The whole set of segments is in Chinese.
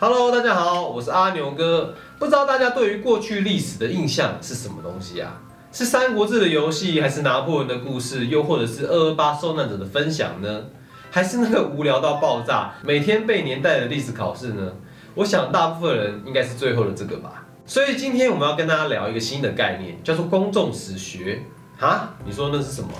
Hello，大家好，我是阿牛哥。不知道大家对于过去历史的印象是什么东西啊？是《三国志》的游戏，还是拿破仑的故事，又或者是二二八受难者的分享呢？还是那个无聊到爆炸、每天被年代的历史考试呢？我想大部分人应该是最后的这个吧。所以今天我们要跟大家聊一个新的概念，叫做公众史学。哈，你说那是什么？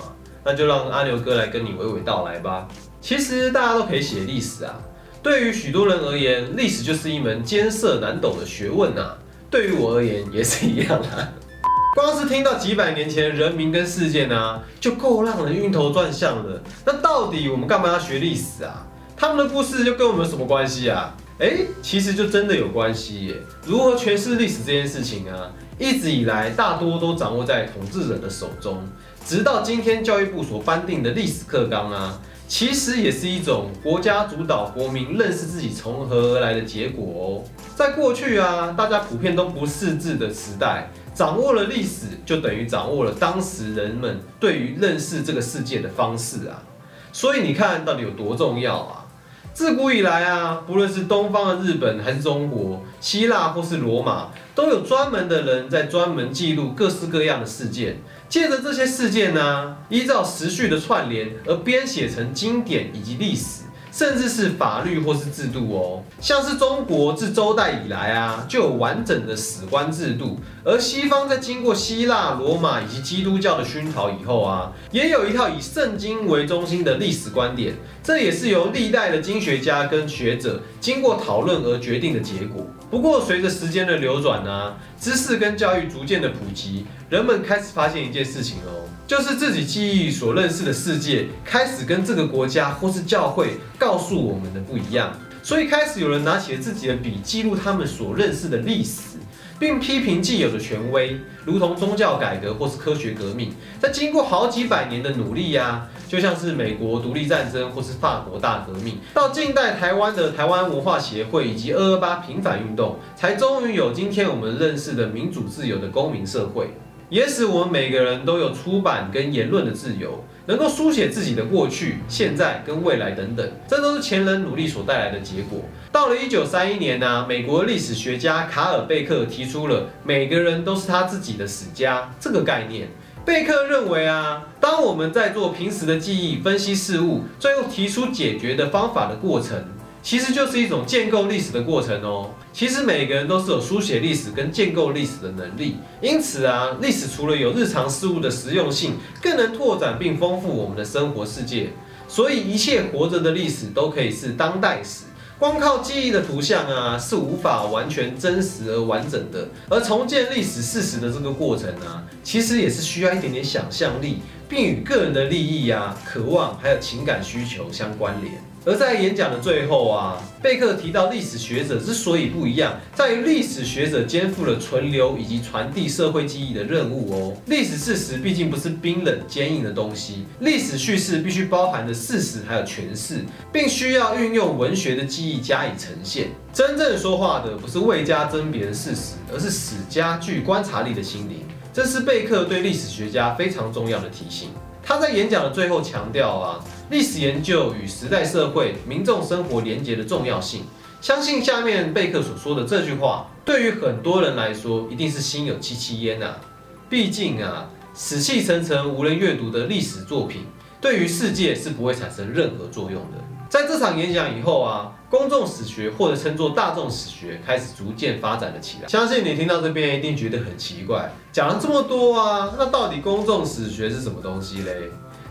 那就让阿牛哥来跟你娓娓道来吧。其实大家都可以写历史啊。对于许多人而言，历史就是一门艰涩难懂的学问呐。对于我而言也是一样啊。光是听到几百年前人民跟事件啊，就够让人晕头转向了。那到底我们干嘛要学历史啊？他们的故事又跟我们有什么关系啊？哎，其实就真的有关系耶。如何诠释历史这件事情啊，一直以来大多都掌握在统治者的手中。直到今天教育部所颁定的历史课纲啊。其实也是一种国家主导国民认识自己从何而来的结果哦。在过去啊，大家普遍都不识字的时代，掌握了历史，就等于掌握了当时人们对于认识这个世界的方式啊。所以你看到底有多重要啊？自古以来啊，不论是东方的日本还是中国、希腊或是罗马，都有专门的人在专门记录各式各样的事件。借着这些事件呢，依照时序的串联而编写成经典以及历史。甚至是法律或是制度哦，像是中国自周代以来啊，就有完整的史官制度，而西方在经过希腊、罗马以及基督教的熏陶以后啊，也有一套以圣经为中心的历史观点，这也是由历代的经学家跟学者经过讨论而决定的结果。不过随着时间的流转呢，知识跟教育逐渐的普及，人们开始发现一件事情哦。就是自己记忆所认识的世界，开始跟这个国家或是教会告诉我们的不一样，所以开始有人拿起了自己的笔，记录他们所认识的历史，并批评既有的权威，如同宗教改革或是科学革命。在经过好几百年的努力呀，就像是美国独立战争或是法国大革命，到近代台湾的台湾文化协会以及二二八平反运动，才终于有今天我们认识的民主自由的公民社会。也使我们每个人都有出版跟言论的自由，能够书写自己的过去、现在跟未来等等，这都是前人努力所带来的结果。到了一九三一年呢，美国历史学家卡尔贝克提出了“每个人都是他自己的史家”这个概念。贝克认为啊，当我们在做平时的记忆、分析事物，最后提出解决的方法的过程。其实就是一种建构历史的过程哦。其实每个人都是有书写历史跟建构历史的能力，因此啊，历史除了有日常事物的实用性，更能拓展并丰富我们的生活世界。所以一切活着的历史都可以是当代史。光靠记忆的图像啊，是无法完全真实而完整的。而重建历史事实的这个过程啊，其实也是需要一点点想象力，并与个人的利益啊、渴望还有情感需求相关联。而在演讲的最后啊，贝克提到历史学者之所以不一样，在于历史学者肩负了存留以及传递社会记忆的任务哦。历史事实毕竟不是冰冷坚硬的东西，历史叙事必须包含着事实还有诠释，并需要运用文学的记忆加以呈现。真正说话的不是未加甄别的事实，而是史家具观察力的心灵。这是贝克对历史学家非常重要的提醒。他在演讲的最后强调啊，历史研究与时代社会民众生活连结的重要性。相信下面贝克所说的这句话，对于很多人来说一定是心有戚戚焉呐。毕竟啊，死气沉沉无人阅读的历史作品，对于世界是不会产生任何作用的。在这场演讲以后啊，公众史学或者称作大众史学开始逐渐发展了起来。相信你听到这边一定觉得很奇怪，讲了这么多啊，那到底公众史学是什么东西嘞？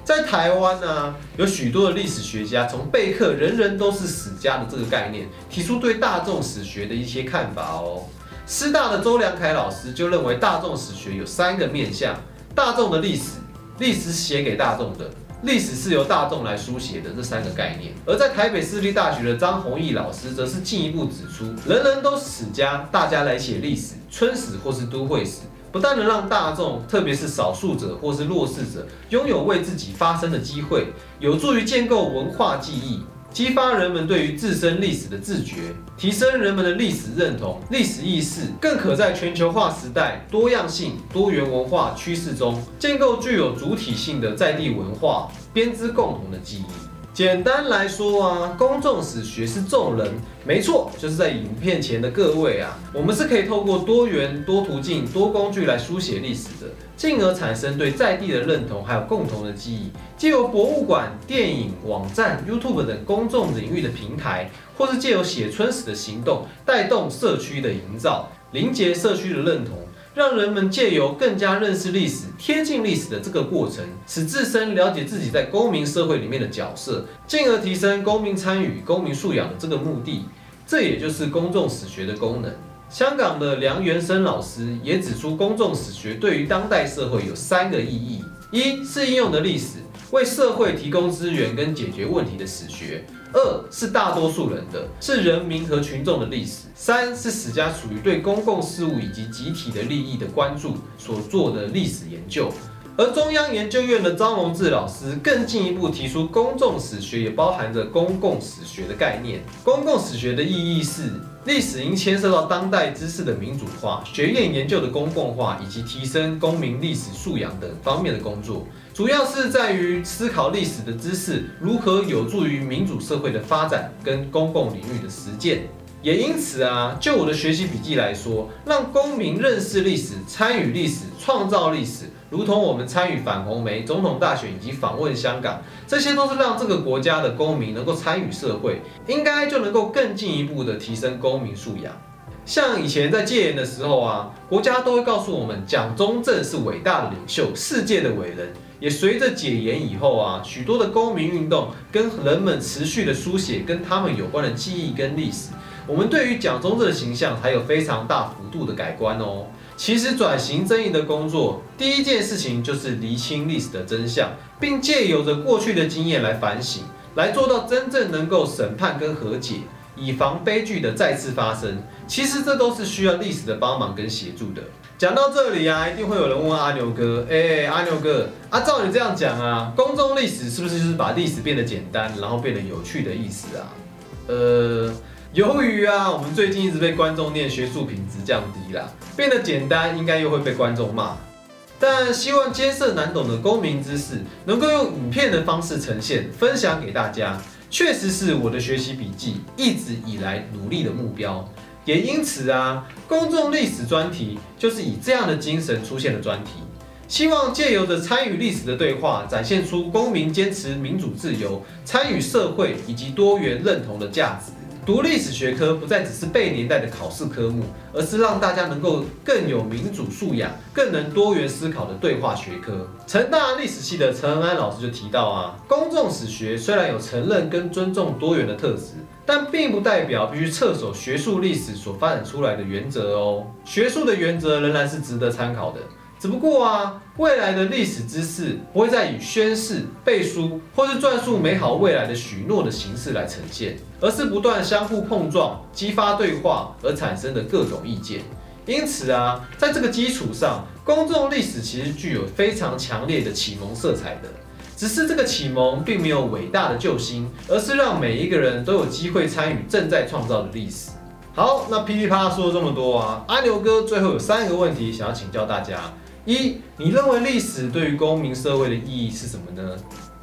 在台湾呢，有许多的历史学家从贝克“人人都是史家”的这个概念，提出对大众史学的一些看法哦。师大的周良凯老师就认为，大众史学有三个面向：大众的历史，历史写给大众的。历史是由大众来书写的这三个概念，而在台北私立大学的张弘毅老师则是进一步指出，人人都史家，大家来写历史，村史或是都会史，不但能让大众，特别是少数者或是弱势者，拥有为自己发声的机会，有助于建构文化记忆。激发人们对于自身历史的自觉，提升人们的历史认同、历史意识，更可在全球化时代、多样性、多元文化趋势中，建构具有主体性的在地文化，编织共同的记忆。简单来说啊，公众史学是众人，没错，就是在影片前的各位啊，我们是可以透过多元、多途径、多工具来书写历史的，进而产生对在地的认同，还有共同的记忆。借由博物馆、电影、网站、YouTube 等公众领域的平台，或是借由写春史的行动，带动社区的营造，凝结社区的认同。让人们借由更加认识历史、贴近历史的这个过程，使自身了解自己在公民社会里面的角色，进而提升公民参与、公民素养的这个目的，这也就是公众史学的功能。香港的梁元生老师也指出，公众史学对于当代社会有三个意义：一是应用的历史，为社会提供资源跟解决问题的史学。二是大多数人的，是人民和群众的历史；三是史家属于对公共事务以及集体的利益的关注所做的历史研究。而中央研究院的张荣志老师更进一步提出，公众史学也包含着公共史学的概念。公共史学的意义是，历史应牵涉到当代知识的民主化、学院研究的公共化以及提升公民历史素养等方面的工作。主要是在于思考历史的知识如何有助于民主社会的发展跟公共领域的实践。也因此啊，就我的学习笔记来说，让公民认识历史、参与历史、创造历史，如同我们参与反红梅总统大选以及访问香港，这些都是让这个国家的公民能够参与社会，应该就能够更进一步的提升公民素养。像以前在戒严的时候啊，国家都会告诉我们，蒋中正是伟大的领袖，世界的伟人。也随着解严以后啊，许多的公民运动跟人们持续的书写跟他们有关的记忆跟历史，我们对于蒋中正的形象还有非常大幅度的改观哦。其实转型正义的工作，第一件事情就是厘清历史的真相，并借由着过去的经验来反省，来做到真正能够审判跟和解，以防悲剧的再次发生。其实这都是需要历史的帮忙跟协助的。讲到这里啊，一定会有人问阿牛哥：“哎，阿牛哥，啊，照你这样讲啊，公众历史是不是就是把历史变得简单，然后变得有趣的意思啊？”呃，由于啊，我们最近一直被观众念学术品质降低啦，变得简单，应该又会被观众骂。但希望艰涩难懂的公民知识能够用影片的方式呈现，分享给大家，确实是我的学习笔记一直以来努力的目标。也因此啊，公众历史专题就是以这样的精神出现的专题，希望借由着参与历史的对话，展现出公民坚持民主自由、参与社会以及多元认同的价值。读历史学科不再只是背年代的考试科目，而是让大家能够更有民主素养、更能多元思考的对话学科。成大历史系的陈恩安老师就提到啊，公众史学虽然有承认跟尊重多元的特质，但并不代表必须侧守学术历史所发展出来的原则哦。学术的原则仍然是值得参考的。只不过啊，未来的历史知识不会再以宣誓、背书或是转述美好未来的许诺的形式来呈现，而是不断相互碰撞、激发对话而产生的各种意见。因此啊，在这个基础上，公众历史其实具有非常强烈的启蒙色彩的。只是这个启蒙并没有伟大的救星，而是让每一个人都有机会参与正在创造的历史。好，那噼里啪啦说了这么多啊，阿牛哥最后有三个问题想要请教大家。一，你认为历史对于公民社会的意义是什么呢？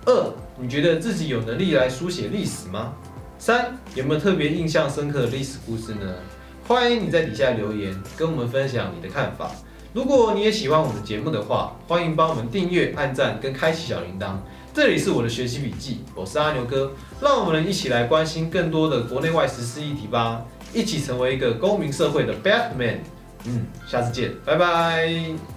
二，你觉得自己有能力来书写历史吗？三，有没有特别印象深刻的历史故事呢？欢迎你在底下留言，跟我们分享你的看法。如果你也喜欢我们的节目的话，欢迎帮我们订阅、按赞跟开启小铃铛。这里是我的学习笔记，我是阿牛哥，让我们一起来关心更多的国内外时事议题吧，一起成为一个公民社会的 Batman。嗯，下次见，拜拜。